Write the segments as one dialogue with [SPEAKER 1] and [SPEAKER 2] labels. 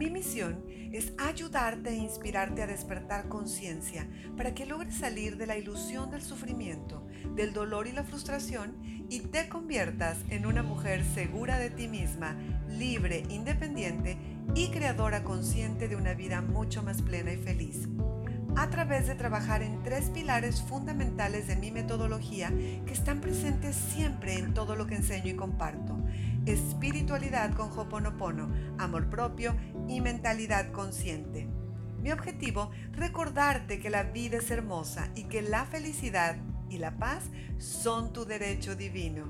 [SPEAKER 1] Mi misión es ayudarte e inspirarte a despertar conciencia para que logres salir de la ilusión del sufrimiento, del dolor y la frustración y te conviertas en una mujer segura de ti misma, libre, independiente y creadora consciente de una vida mucho más plena y feliz a través de trabajar en tres pilares fundamentales de mi metodología que están presentes siempre en todo lo que enseño y comparto. Espiritualidad con Hoponopono, amor propio y mentalidad consciente. Mi objetivo, recordarte que la vida es hermosa y que la felicidad y la paz son tu derecho divino.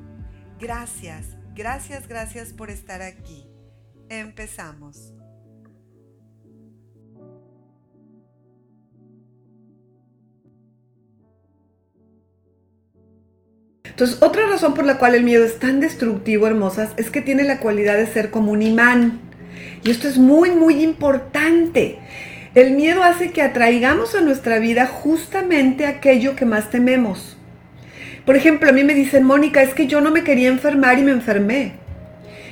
[SPEAKER 1] Gracias, gracias, gracias por estar aquí. Empezamos. Entonces, otra razón por la cual el miedo es tan destructivo, hermosas, es que tiene la cualidad de ser como un imán. Y esto es muy, muy importante. El miedo hace que atraigamos a nuestra vida justamente aquello que más tememos. Por ejemplo, a mí me dicen, Mónica, es que yo no me quería enfermar y me enfermé.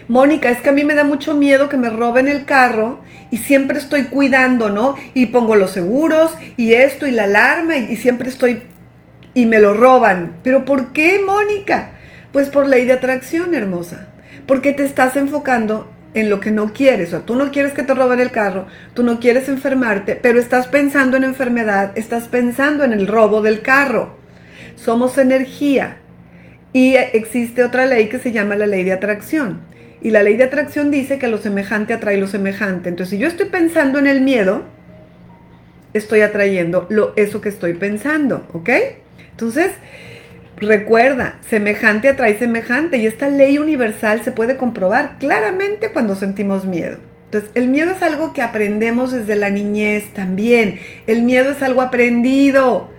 [SPEAKER 1] Mónica, es que a mí me da mucho miedo que me roben el carro y siempre estoy cuidando, ¿no? Y pongo los seguros y esto y la alarma y, y siempre estoy y me lo roban. ¿Pero por qué, Mónica? Pues por ley de atracción, hermosa. Porque te estás enfocando en lo que no quieres. O tú no quieres que te roben el carro, tú no quieres enfermarte, pero estás pensando en enfermedad, estás pensando en el robo del carro. Somos energía. Y existe otra ley que se llama la ley de atracción. Y la ley de atracción dice que lo semejante atrae lo semejante. Entonces, si yo estoy pensando en el miedo, estoy atrayendo lo, eso que estoy pensando, ¿ok? Entonces, recuerda, semejante atrae semejante y esta ley universal se puede comprobar claramente cuando sentimos miedo. Entonces, el miedo es algo que aprendemos desde la niñez también. El miedo es algo aprendido,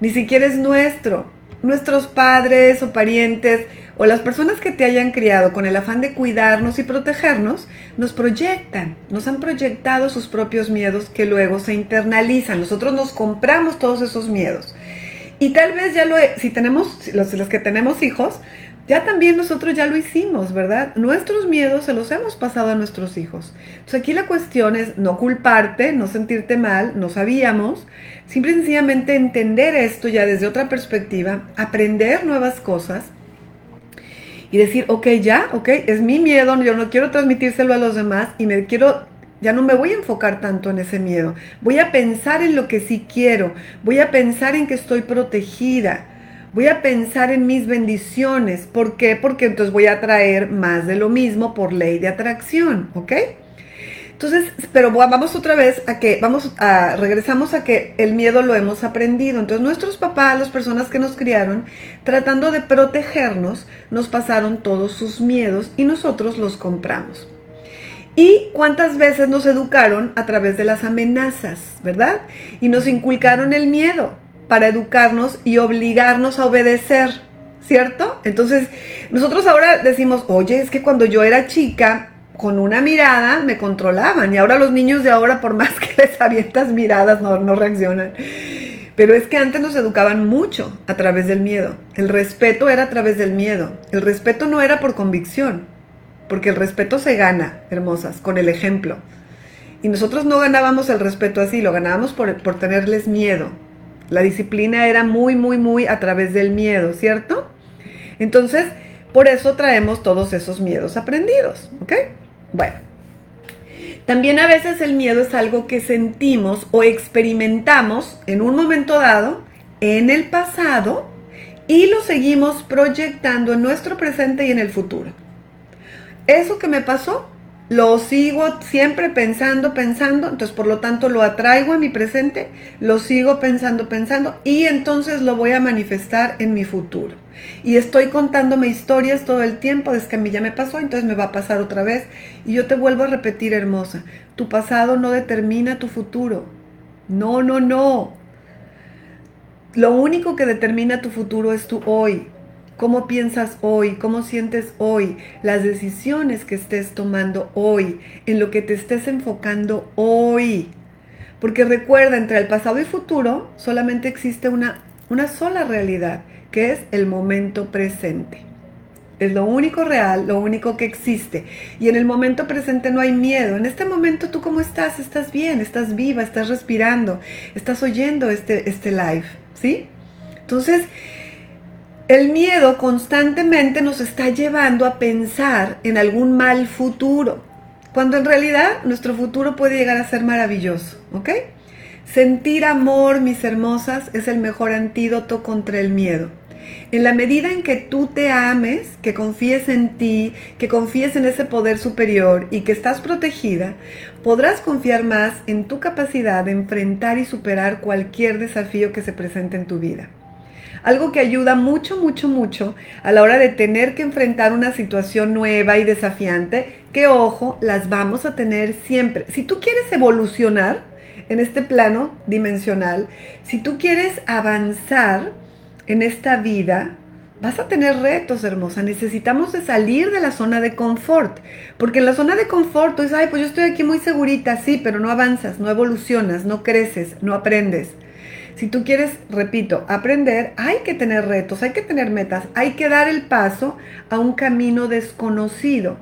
[SPEAKER 1] ni siquiera es nuestro. Nuestros padres o parientes o las personas que te hayan criado con el afán de cuidarnos y protegernos, nos proyectan, nos han proyectado sus propios miedos que luego se internalizan. Nosotros nos compramos todos esos miedos. Y tal vez ya lo, si tenemos, los, los que tenemos hijos, ya también nosotros ya lo hicimos, ¿verdad? Nuestros miedos se los hemos pasado a nuestros hijos. Entonces aquí la cuestión es no culparte, no sentirte mal, no sabíamos, simple y sencillamente entender esto ya desde otra perspectiva, aprender nuevas cosas y decir, ok, ya, ok, es mi miedo, yo no quiero transmitírselo a los demás y me quiero ya no me voy a enfocar tanto en ese miedo. Voy a pensar en lo que sí quiero. Voy a pensar en que estoy protegida. Voy a pensar en mis bendiciones. ¿Por qué? Porque entonces voy a traer más de lo mismo por ley de atracción. ¿Ok? Entonces, pero vamos otra vez a que, vamos a, regresamos a que el miedo lo hemos aprendido. Entonces, nuestros papás, las personas que nos criaron, tratando de protegernos, nos pasaron todos sus miedos y nosotros los compramos. ¿Y cuántas veces nos educaron a través de las amenazas, verdad? Y nos inculcaron el miedo para educarnos y obligarnos a obedecer, ¿cierto? Entonces, nosotros ahora decimos, oye, es que cuando yo era chica, con una mirada me controlaban y ahora los niños de ahora, por más que les avientas miradas, no, no reaccionan. Pero es que antes nos educaban mucho a través del miedo. El respeto era a través del miedo. El respeto no era por convicción, porque el respeto se gana, hermosas, con el ejemplo. Y nosotros no ganábamos el respeto así, lo ganábamos por, por tenerles miedo. La disciplina era muy, muy, muy a través del miedo, ¿cierto? Entonces, por eso traemos todos esos miedos aprendidos, ¿ok? Bueno, también a veces el miedo es algo que sentimos o experimentamos en un momento dado, en el pasado, y lo seguimos proyectando en nuestro presente y en el futuro eso que me pasó, lo sigo siempre pensando, pensando, entonces por lo tanto lo atraigo a mi presente, lo sigo pensando, pensando y entonces lo voy a manifestar en mi futuro. Y estoy contándome historias todo el tiempo, desde que a mí ya me pasó, entonces me va a pasar otra vez. Y yo te vuelvo a repetir, hermosa, tu pasado no determina tu futuro. No, no, no. Lo único que determina tu futuro es tu hoy. Cómo piensas hoy, cómo sientes hoy, las decisiones que estés tomando hoy, en lo que te estés enfocando hoy. Porque recuerda, entre el pasado y futuro solamente existe una, una sola realidad, que es el momento presente. Es lo único real, lo único que existe. Y en el momento presente no hay miedo. En este momento tú cómo estás? Estás bien, estás viva, estás respirando, estás oyendo este, este live, ¿sí? Entonces, el miedo constantemente nos está llevando a pensar en algún mal futuro, cuando en realidad nuestro futuro puede llegar a ser maravilloso, ¿ok? Sentir amor, mis hermosas, es el mejor antídoto contra el miedo. En la medida en que tú te ames, que confíes en ti, que confíes en ese poder superior y que estás protegida, podrás confiar más en tu capacidad de enfrentar y superar cualquier desafío que se presente en tu vida. Algo que ayuda mucho, mucho, mucho a la hora de tener que enfrentar una situación nueva y desafiante, que ojo, las vamos a tener siempre. Si tú quieres evolucionar en este plano dimensional, si tú quieres avanzar en esta vida, Vas a tener retos, hermosa. Necesitamos de salir de la zona de confort. Porque en la zona de confort tú dices, ay, pues yo estoy aquí muy segurita, sí, pero no avanzas, no evolucionas, no creces, no aprendes. Si tú quieres, repito, aprender, hay que tener retos, hay que tener metas, hay que dar el paso a un camino desconocido.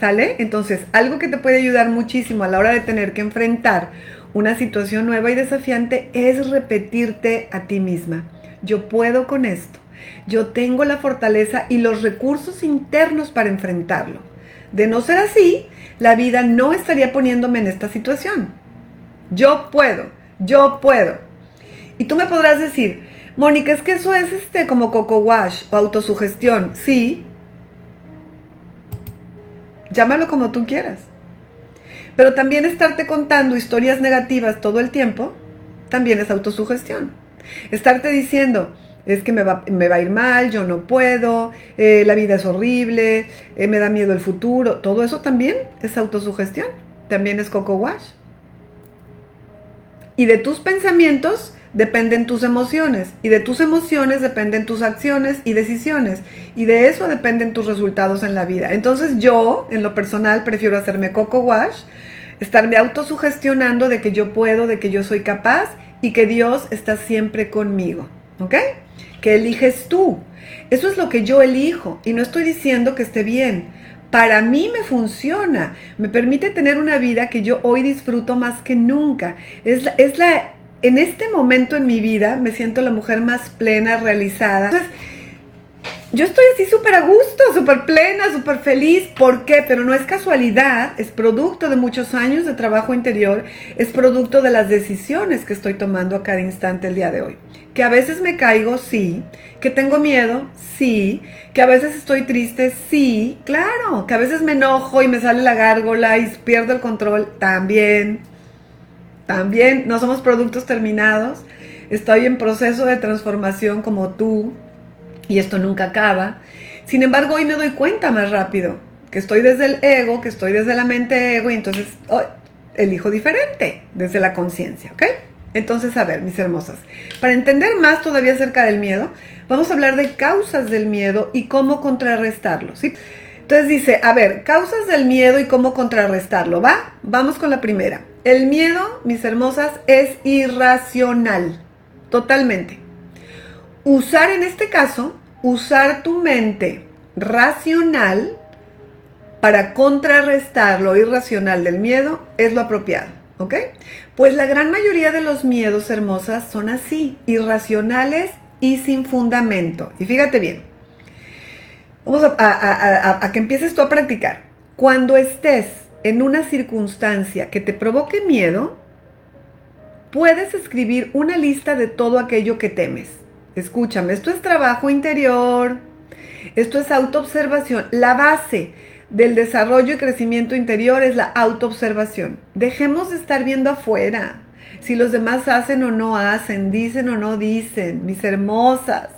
[SPEAKER 1] ¿Sale? Entonces, algo que te puede ayudar muchísimo a la hora de tener que enfrentar una situación nueva y desafiante es repetirte a ti misma. Yo puedo con esto. Yo tengo la fortaleza y los recursos internos para enfrentarlo. De no ser así, la vida no estaría poniéndome en esta situación. Yo puedo, yo puedo. Y tú me podrás decir, Mónica, es que eso es este como coco wash o autosugestión. Sí. Llámalo como tú quieras. Pero también estarte contando historias negativas todo el tiempo, también es autosugestión. Estarte diciendo, es que me va, a ir mal, yo no puedo, eh, la vida es horrible, eh, me da miedo el futuro, todo eso también es autosugestión, también es coco wash. Y de tus pensamientos dependen tus emociones y de tus emociones dependen tus acciones y decisiones y de eso dependen tus resultados en la vida. Entonces yo, en lo personal, prefiero hacerme coco wash, estarme autosugestionando de que yo puedo, de que yo soy capaz y que Dios está siempre conmigo, ¿ok? Que eliges tú. Eso es lo que yo elijo y no estoy diciendo que esté bien. Para mí me funciona, me permite tener una vida que yo hoy disfruto más que nunca. Es es la en este momento en mi vida me siento la mujer más plena, realizada. Entonces, yo estoy así súper a gusto, súper plena, súper feliz. ¿Por qué? Pero no es casualidad, es producto de muchos años de trabajo interior, es producto de las decisiones que estoy tomando a cada instante el día de hoy. Que a veces me caigo, sí. Que tengo miedo, sí. Que a veces estoy triste, sí. Claro. Que a veces me enojo y me sale la gárgola y pierdo el control, también. También no somos productos terminados. Estoy en proceso de transformación como tú y esto nunca acaba. Sin embargo, hoy me doy cuenta más rápido que estoy desde el ego, que estoy desde la mente ego y entonces elijo diferente desde la conciencia, ¿ok? Entonces, a ver, mis hermosas, para entender más todavía acerca del miedo, vamos a hablar de causas del miedo y cómo contrarrestarlo, ¿sí? Entonces dice, a ver, causas del miedo y cómo contrarrestarlo, ¿va? Vamos con la primera. El miedo, mis hermosas, es irracional, totalmente. Usar en este caso, usar tu mente racional para contrarrestar lo irracional del miedo es lo apropiado, ¿ok? Pues la gran mayoría de los miedos hermosas son así, irracionales y sin fundamento. Y fíjate bien, vamos a, que empieces tú a practicar. Cuando estés en una circunstancia que te provoque miedo, puedes escribir una lista de todo aquello que temes. Escúchame, esto es trabajo interior, esto es autoobservación. La base del desarrollo y crecimiento interior es la autoobservación. Dejemos de estar viendo afuera si los demás hacen o no hacen, dicen o no dicen, mis hermosas.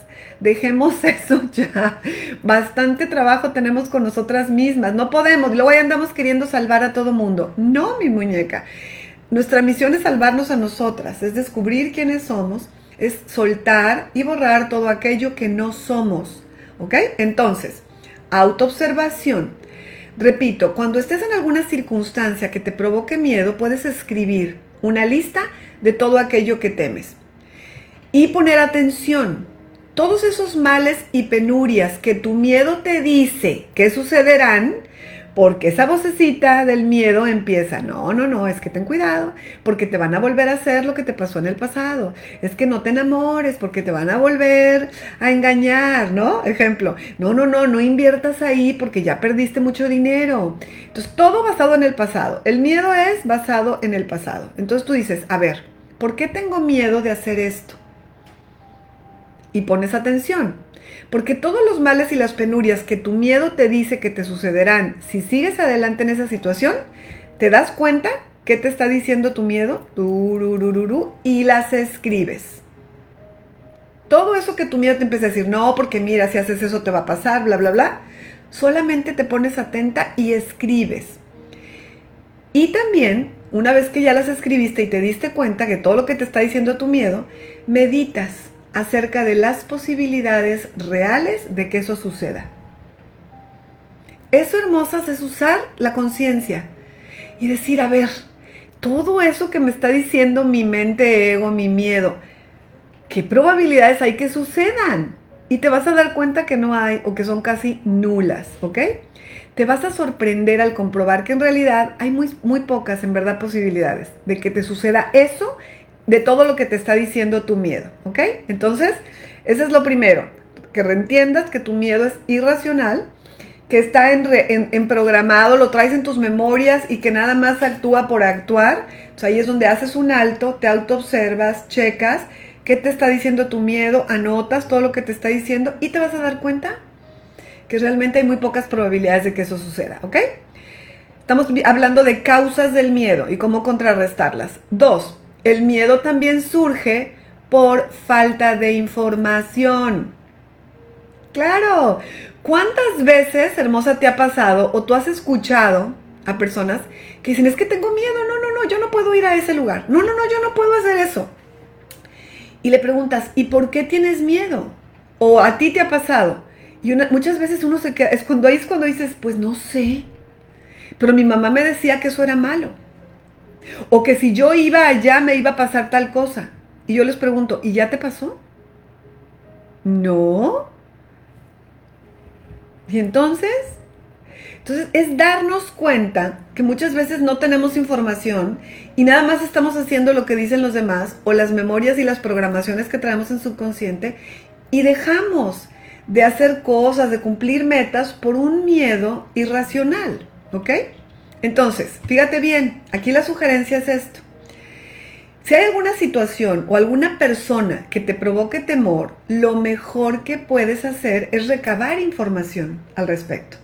[SPEAKER 1] Dejemos eso ya. Bastante trabajo tenemos con nosotras mismas. No podemos. Luego ahí andamos queriendo salvar a todo mundo. No, mi muñeca. Nuestra misión es salvarnos a nosotras, es descubrir quiénes somos, es soltar y borrar todo aquello que no somos. ¿ok? Entonces, autoobservación. Repito, cuando estés en alguna circunstancia que te provoque miedo, puedes escribir una lista de todo aquello que temes y poner atención. Todos esos males y penurias que tu miedo te dice que sucederán, porque esa vocecita del miedo empieza, no, no, no, es que ten cuidado, porque te van a volver a hacer lo que te pasó en el pasado. Es que no te enamores, porque te van a volver a engañar, ¿no? Ejemplo, no, no, no, no inviertas ahí porque ya perdiste mucho dinero. Entonces, todo basado en el pasado. El miedo es basado en el pasado. Entonces tú dices, a ver, ¿por qué tengo miedo de hacer esto? Y pones atención. Porque todos los males y las penurias que tu miedo te dice que te sucederán si sigues adelante en esa situación, te das cuenta qué te está diciendo tu miedo y las escribes. Todo eso que tu miedo te empieza a decir, no, porque mira, si haces eso te va a pasar, bla, bla, bla, solamente te pones atenta y escribes. Y también, una vez que ya las escribiste y te diste cuenta que todo lo que te está diciendo tu miedo, meditas acerca de las posibilidades reales de que eso suceda. Eso, hermosas, es usar la conciencia y decir, a ver, todo eso que me está diciendo mi mente, ego, mi miedo, ¿qué probabilidades hay que sucedan? Y te vas a dar cuenta que no hay o que son casi nulas, ¿ok? Te vas a sorprender al comprobar que en realidad hay muy, muy pocas, en verdad, posibilidades de que te suceda eso de todo lo que te está diciendo tu miedo, ¿ok? Entonces, ese es lo primero, que entiendas que tu miedo es irracional, que está en, programado, lo traes en tus memorias y que nada más actúa por actuar. Entonces ahí es donde haces un alto, te autoobservas, checas qué te está diciendo tu miedo, anotas todo lo que te está diciendo y te vas a dar cuenta que realmente hay muy pocas probabilidades de que eso suceda, ¿ok? Estamos hablando de causas del miedo y cómo contrarrestarlas. Dos, el miedo también surge por falta de información. Claro, ¿cuántas veces, hermosa, te ha pasado o tú has escuchado a personas que dicen, es que tengo miedo, no, no, no, yo no puedo ir a ese lugar, no, no, no, yo no puedo hacer eso. Y le preguntas, ¿y por qué tienes miedo? O a ti te ha pasado. Y muchas veces uno se queda, es cuando ahí es cuando dices, pues no sé, pero mi mamá me decía que eso era malo. O que si yo iba allá me iba a pasar tal cosa. Y yo les pregunto, ¿y ya te pasó? No. ¿Y entonces? Entonces es darnos cuenta que muchas veces no tenemos información y nada más estamos haciendo lo que dicen los demás o las memorias y las programaciones que traemos en subconsciente y dejamos de hacer cosas, de cumplir metas por un miedo irracional, ¿ok? Entonces, fíjate bien, aquí la sugerencia es esto. Si hay alguna situación o alguna persona que te provoque temor, lo mejor que puedes hacer es recabar información al respecto.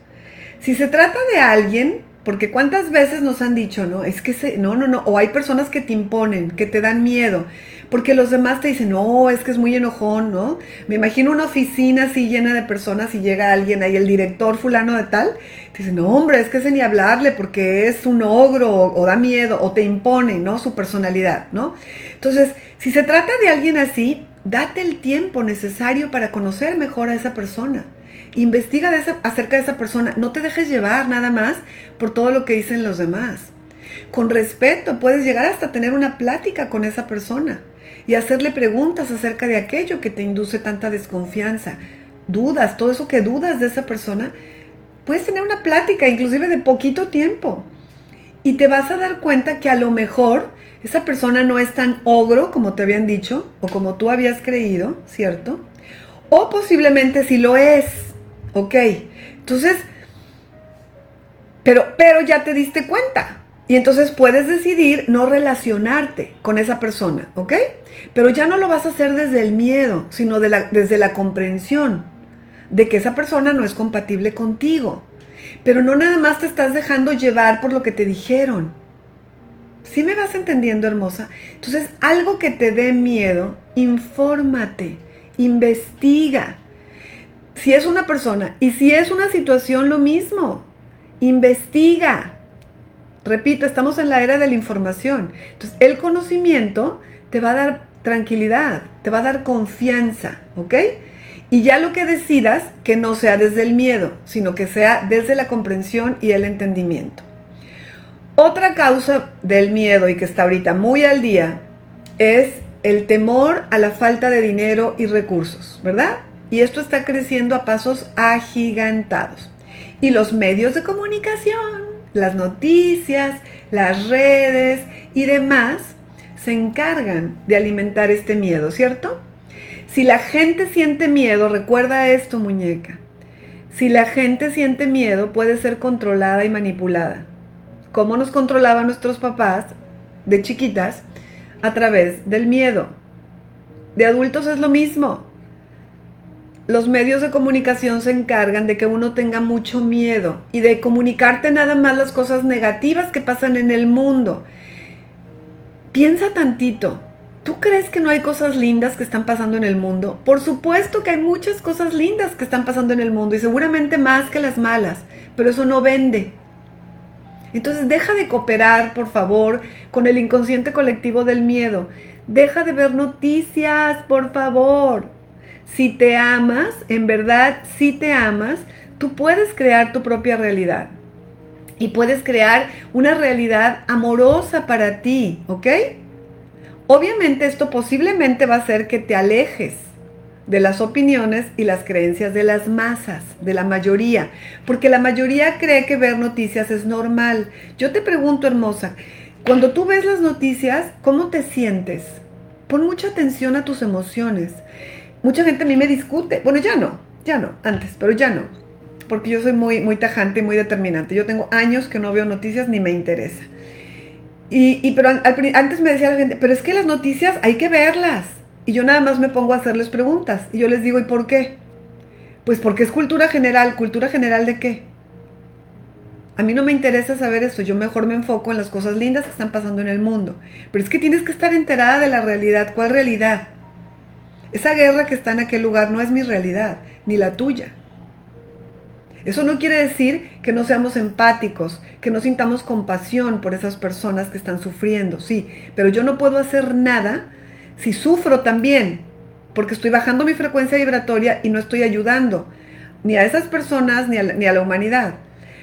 [SPEAKER 1] Si se trata de alguien, porque cuántas veces nos han dicho, no, es que se, no, no, no, o hay personas que te imponen, que te dan miedo, porque los demás te dicen, no, es que es muy enojón, ¿no? Me imagino una oficina así llena de personas y llega alguien ahí, el director fulano de tal, te dice, no, hombre, es que ese ni hablarle porque es un ogro o, da miedo o te impone, ¿no? Su personalidad, ¿no? Entonces, si se trata de alguien así, date el tiempo necesario para conocer mejor a esa persona. Investiga acerca de esa persona. No te dejes llevar nada más por todo lo que dicen los demás. Con respeto, puedes llegar hasta tener una plática con esa persona y hacerle preguntas acerca de aquello que te induce tanta desconfianza, dudas, todo eso que dudas de esa persona, puedes tener una plática, inclusive de poquito tiempo. Y te vas a dar cuenta que a lo mejor esa persona no es tan ogro como te habían dicho o como tú habías creído, ¿cierto? O posiblemente sí lo es, ¿ok? Entonces, pero, pero ya te diste cuenta. Y entonces puedes decidir no relacionarte con esa persona, ¿ok? Pero ya no lo vas a hacer desde el miedo, sino desde la comprensión de que esa persona no es compatible contigo. Pero no nada más te estás dejando llevar por lo que te dijeron. ¿Sí me vas entendiendo, hermosa? Entonces, algo que te dé miedo, infórmate, investiga. Si es una persona y si es una situación, lo mismo. Investiga. Repito, estamos en la era de la información. Entonces, el conocimiento te va a dar tranquilidad, te va a dar confianza, ¿ok? Y ya lo que decidas, que no sea desde el miedo, sino que sea desde la comprensión y el entendimiento. Otra causa del miedo y que está ahorita muy al día es el temor a la falta de dinero y recursos, ¿verdad? Y esto está creciendo a pasos agigantados. Y los medios de comunicación, las noticias, las redes y demás se encargan de alimentar este miedo, ¿cierto? Si la gente siente miedo, recuerda esto, muñeca. Si la gente siente miedo, puede ser controlada y manipulada. ¿Cómo nos controlaban nuestros papás de chiquitas? A través del miedo. De adultos es lo mismo. Los medios de comunicación se encargan de que uno tenga mucho miedo y de comunicarte nada más las cosas negativas que pasan en el mundo. Piensa tantito. ¿Tú crees que no hay cosas lindas que están pasando en el mundo? Por supuesto que hay muchas cosas lindas que están pasando en el mundo y seguramente más que las malas, pero eso no vende. Entonces deja de cooperar, por favor, con el inconsciente colectivo del miedo. Deja de ver noticias, por favor. Si te amas, en verdad, si te amas, tú puedes crear tu propia realidad. Y puedes crear una realidad amorosa para ti, ¿ok? Obviamente esto posiblemente va a hacer que te alejes de las opiniones y las creencias de las masas, de la mayoría, porque la mayoría cree que ver noticias es normal. Yo te pregunto, hermosa, cuando tú ves las noticias, ¿cómo te sientes? Pon mucha atención a tus emociones. Mucha gente a mí me discute, bueno, ya no, ya no, antes, pero ya no, porque yo soy muy, muy tajante y muy determinante. Yo tengo años que no veo noticias ni me interesa. Y, pero antes me decía la gente, pero es que las noticias hay que verlas. Y yo nada más me pongo a hacerles preguntas. Y yo les digo, ¿y por qué? Pues porque es cultura general. ¿Cultura general de qué? A mí no me interesa saber eso. Yo mejor me enfoco en las cosas lindas que están pasando en el mundo. Pero es que tienes que estar enterada de la realidad. ¿Cuál realidad? Esa guerra que está en aquel lugar no es mi realidad, ni la tuya. Eso no quiere decir que no seamos empáticos, que no sintamos compasión por esas personas que están sufriendo, sí, pero yo no puedo hacer nada si sufro también, porque estoy bajando mi frecuencia vibratoria y no estoy ayudando ni a esas personas ni a la, ni a la humanidad.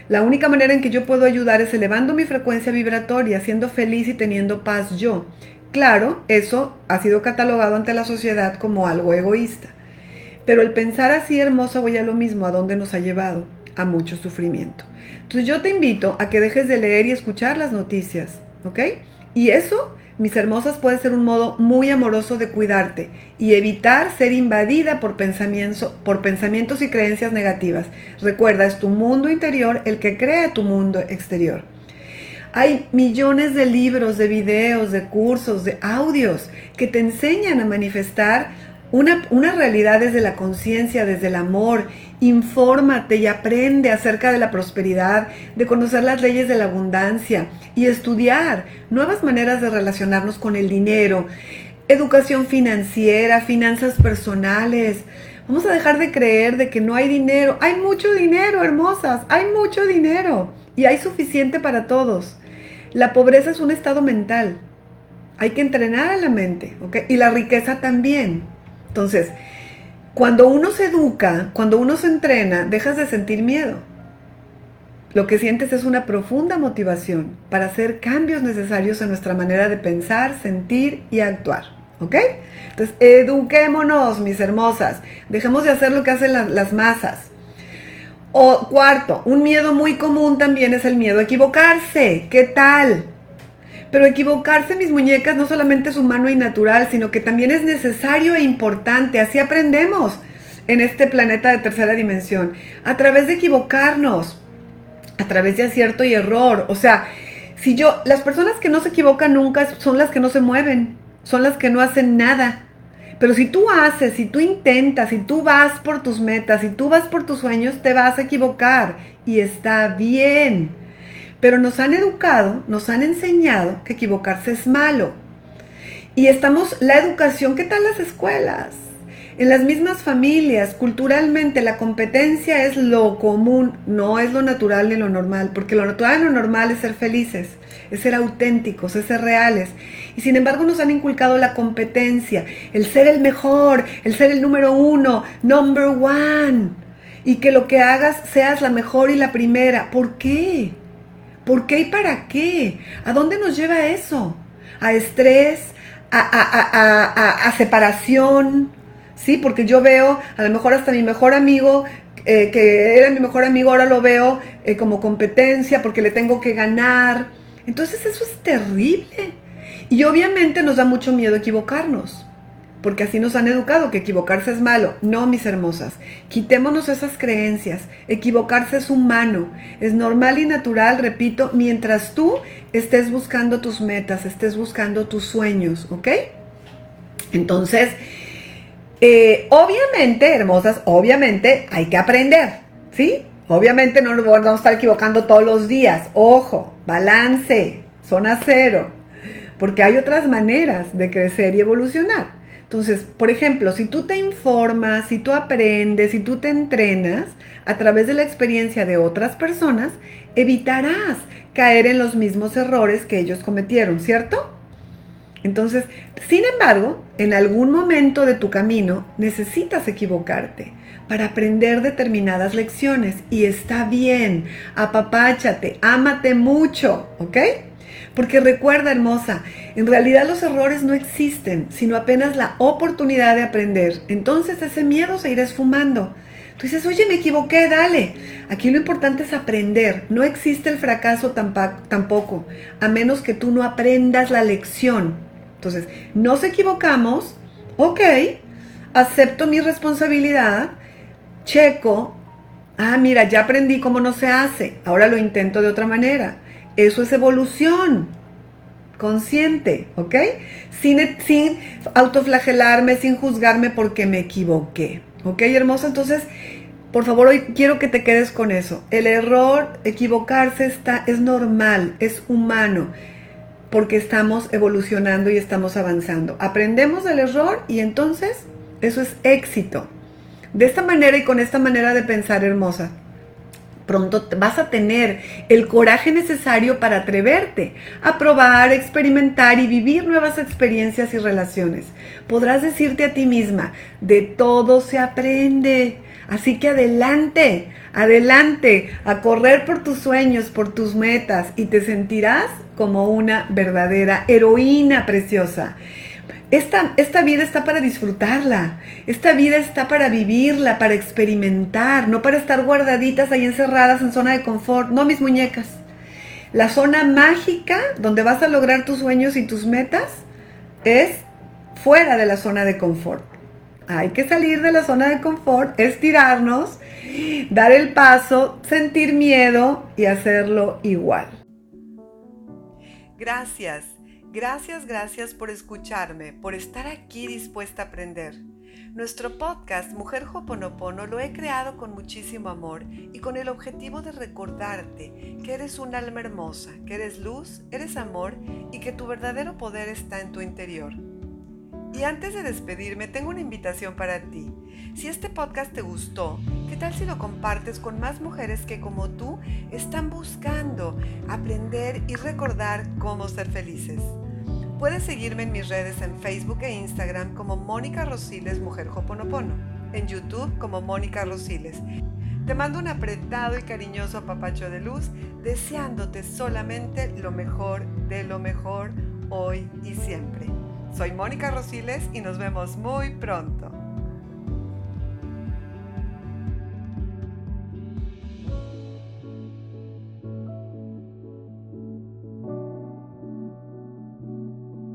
[SPEAKER 1] La única manera en que yo puedo ayudar es elevando mi frecuencia vibratoria, siendo feliz y teniendo paz yo. Claro, eso ha sido catalogado ante la sociedad como algo egoísta. Pero el pensar así, hermosa, voy a lo mismo, a dónde nos ha llevado, a mucho sufrimiento. Entonces yo te invito a que dejes de leer y escuchar las noticias, ¿ok? Y eso, mis hermosas, puede ser un modo muy amoroso de cuidarte y evitar ser invadida por, por pensamientos y creencias negativas. Recuerda, es tu mundo interior el que crea tu mundo exterior. Hay millones de libros, de videos, de cursos, de audios que te enseñan a manifestar una, realidad desde la conciencia, desde el amor. Infórmate y aprende acerca de la prosperidad, de conocer las leyes de la abundancia y estudiar nuevas maneras de relacionarnos con el dinero, educación financiera, finanzas personales. Vamos a dejar de creer de que no hay dinero. Hay mucho dinero, hermosas, hay mucho dinero y hay suficiente para todos. La pobreza es un estado mental. Hay que entrenar a la mente, ¿ok? Y la riqueza también. Entonces, cuando uno se educa, cuando uno se entrena, dejas de sentir miedo. Lo que sientes es una profunda motivación para hacer cambios necesarios en nuestra manera de pensar, sentir y actuar. ¿Ok? Entonces, eduquémonos, mis hermosas. Dejemos de hacer lo que hacen las masas. O cuarto, un miedo muy común también es el miedo a equivocarse. ¿Qué tal? Pero equivocarse, mis muñecas, no solamente es humano y natural, sino que también es necesario e importante. Así aprendemos en este planeta de tercera dimensión. A través de equivocarnos, a través de acierto y error. O sea, si yo, las personas que no se equivocan nunca son las que no se mueven, son las que no hacen nada. Pero si tú haces, si tú intentas, si tú vas por tus metas, si tú vas por tus sueños, te vas a equivocar. Y está bien. Pero nos han educado, nos han enseñado que equivocarse es malo. Y estamos, la educación, ¿qué tal las escuelas? En las mismas familias, culturalmente, la competencia es lo común, no es lo natural ni lo normal, porque lo natural y lo normal es ser felices, es ser auténticos, es ser reales. Y sin embargo nos han inculcado la competencia, el ser el mejor, el ser el número uno, number one, y que lo que hagas seas la mejor y la primera. ¿Por qué? ¿Por qué y para qué? ¿A dónde nos lleva eso? ¿A estrés? ¿A, a, a separación? ¿Sí? Porque yo veo, a lo mejor hasta mi mejor amigo, eh, que era mi mejor amigo, ahora lo veo eh, como competencia porque le tengo que ganar. Entonces eso es terrible. Y obviamente nos da mucho miedo equivocarnos, porque así nos han educado que equivocarse es malo. No, mis hermosas, quitémonos esas creencias. Equivocarse es humano, es normal y natural, repito, mientras tú estés buscando tus metas, estés buscando tus sueños, ¿ok? Entonces, eh, obviamente, hermosas, obviamente hay que aprender, ¿sí? Obviamente no nos vamos a estar equivocando todos los días. Ojo, balance, zona cero, porque hay otras maneras de crecer y evolucionar. Entonces, por ejemplo, si tú te informas, si tú aprendes, si tú te entrenas a través de la experiencia de otras personas, evitarás caer en los mismos errores que ellos cometieron, ¿cierto? Entonces, sin embargo, en algún momento de tu camino necesitas equivocarte para aprender determinadas lecciones y está bien, apapáchate, ámate mucho, ¿ok? Porque recuerda, hermosa, en realidad los errores no existen, sino apenas la oportunidad de aprender. Entonces ese miedo se irá esfumando. Tú dices, oye, me equivoqué, dale. Aquí lo importante es aprender. No existe el fracaso tampoco, a menos que tú no aprendas la lección. Entonces, nos equivocamos, ok, acepto mi responsabilidad, checo, ah, mira, ya aprendí cómo no se hace, ahora lo intento de otra manera. Eso es evolución consciente, ¿ok? Sin, sin autoflagelarme, sin juzgarme porque me equivoqué, ¿ok, hermosa? Entonces, por favor, hoy quiero que te quedes con eso. El error, equivocarse está, es normal, es humano porque estamos evolucionando y estamos avanzando. Aprendemos del error y entonces eso es éxito. De esta manera y con esta manera de pensar hermosa, pronto vas a tener el coraje necesario para atreverte a probar, experimentar y vivir nuevas experiencias y relaciones. Podrás decirte a ti misma, de todo se aprende. Así que adelante, adelante, a correr por tus sueños, por tus metas y te sentirás como una verdadera heroína preciosa. Esta, esta, vida está para disfrutarla, esta vida está para vivirla, para experimentar, no para estar guardaditas ahí encerradas en zona de confort, no mis muñecas. La zona mágica donde vas a lograr tus sueños y tus metas es fuera de la zona de confort. Hay que salir de la zona de confort, estirarnos, dar el paso, sentir miedo y hacerlo igual. Gracias, gracias, gracias por escucharme, por estar aquí dispuesta a aprender. Nuestro podcast Mujer Hoponopono lo he creado con muchísimo amor y con el objetivo de recordarte que eres un alma hermosa, que eres luz, eres amor y que tu verdadero poder está en tu interior. Y antes de despedirme, tengo una invitación para ti. Si este podcast te gustó, ¿qué tal si lo compartes con más mujeres que como tú están buscando aprender y recordar cómo ser felices? Puedes seguirme en mis redes en Facebook e Instagram como Mónica Rosiles Mujer Hoponopono, en YouTube como Mónica Rosiles. Te mando un apretado y cariñoso apapacho de luz, deseándote solamente lo mejor de lo mejor hoy y siempre. Soy Mónica Rosiles y nos vemos muy pronto.